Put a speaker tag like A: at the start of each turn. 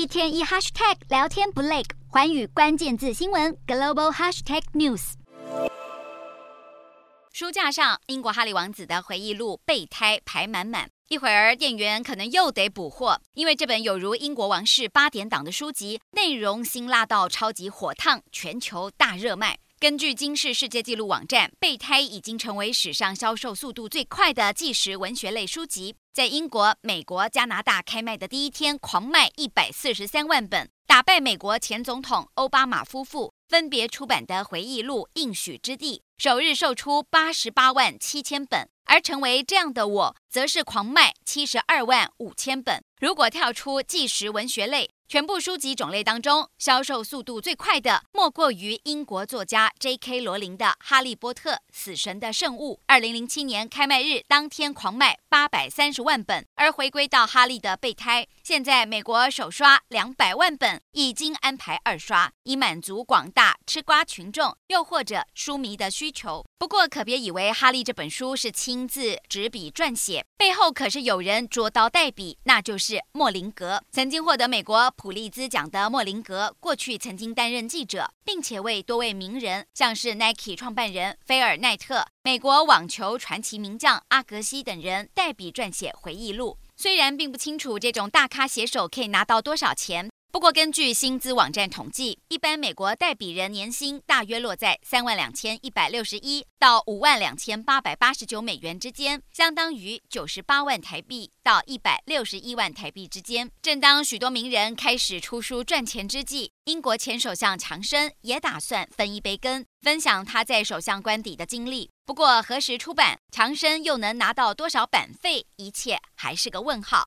A: 一天一 hashtag 聊天不累，寰宇关键字新闻 global hashtag news。书架上，英国哈利王子的回忆录《备胎》排满满，一会儿店员可能又得补货，因为这本有如英国王室八点档的书籍，内容辛辣到超级火烫，全球大热卖。根据金氏世界纪录网站，《备胎》已经成为史上销售速度最快的纪实文学类书籍。在英国、美国、加拿大开卖的第一天，狂卖一百四十三万本，打败美国前总统欧巴马夫妇分别出版的回忆录《应许之地》，首日售出八十八万七千本。而成为这样的我，则是狂卖七十二万五千本。如果跳出纪实文学类，全部书籍种类当中，销售速度最快的莫过于英国作家 J.K. 罗琳的《哈利波特：死神的圣物》。二零零七年开卖日当天狂卖八百三十万本，而回归到哈利的备胎，现在美国首刷两百万本，已经安排二刷，以满足广大吃瓜群众又或者书迷的需求。不过可别以为哈利这本书是亲自执笔撰写，背后可是有人捉刀代笔，那就是莫林格，曾经获得美国。普利兹奖的莫林格过去曾经担任记者，并且为多位名人，像是 Nike 创办人菲尔奈特、美国网球传奇名将阿格西等人代笔撰写回忆录。虽然并不清楚这种大咖写手可以拿到多少钱。不过，根据薪资网站统计，一般美国代笔人年薪大约落在三万两千一百六十一到五万两千八百八十九美元之间，相当于九十八万台币到一百六十一万台币之间。正当许多名人开始出书赚钱之际，英国前首相强生也打算分一杯羹，分享他在首相官邸的经历。不过，何时出版，强生又能拿到多少版费，一切还是个问号。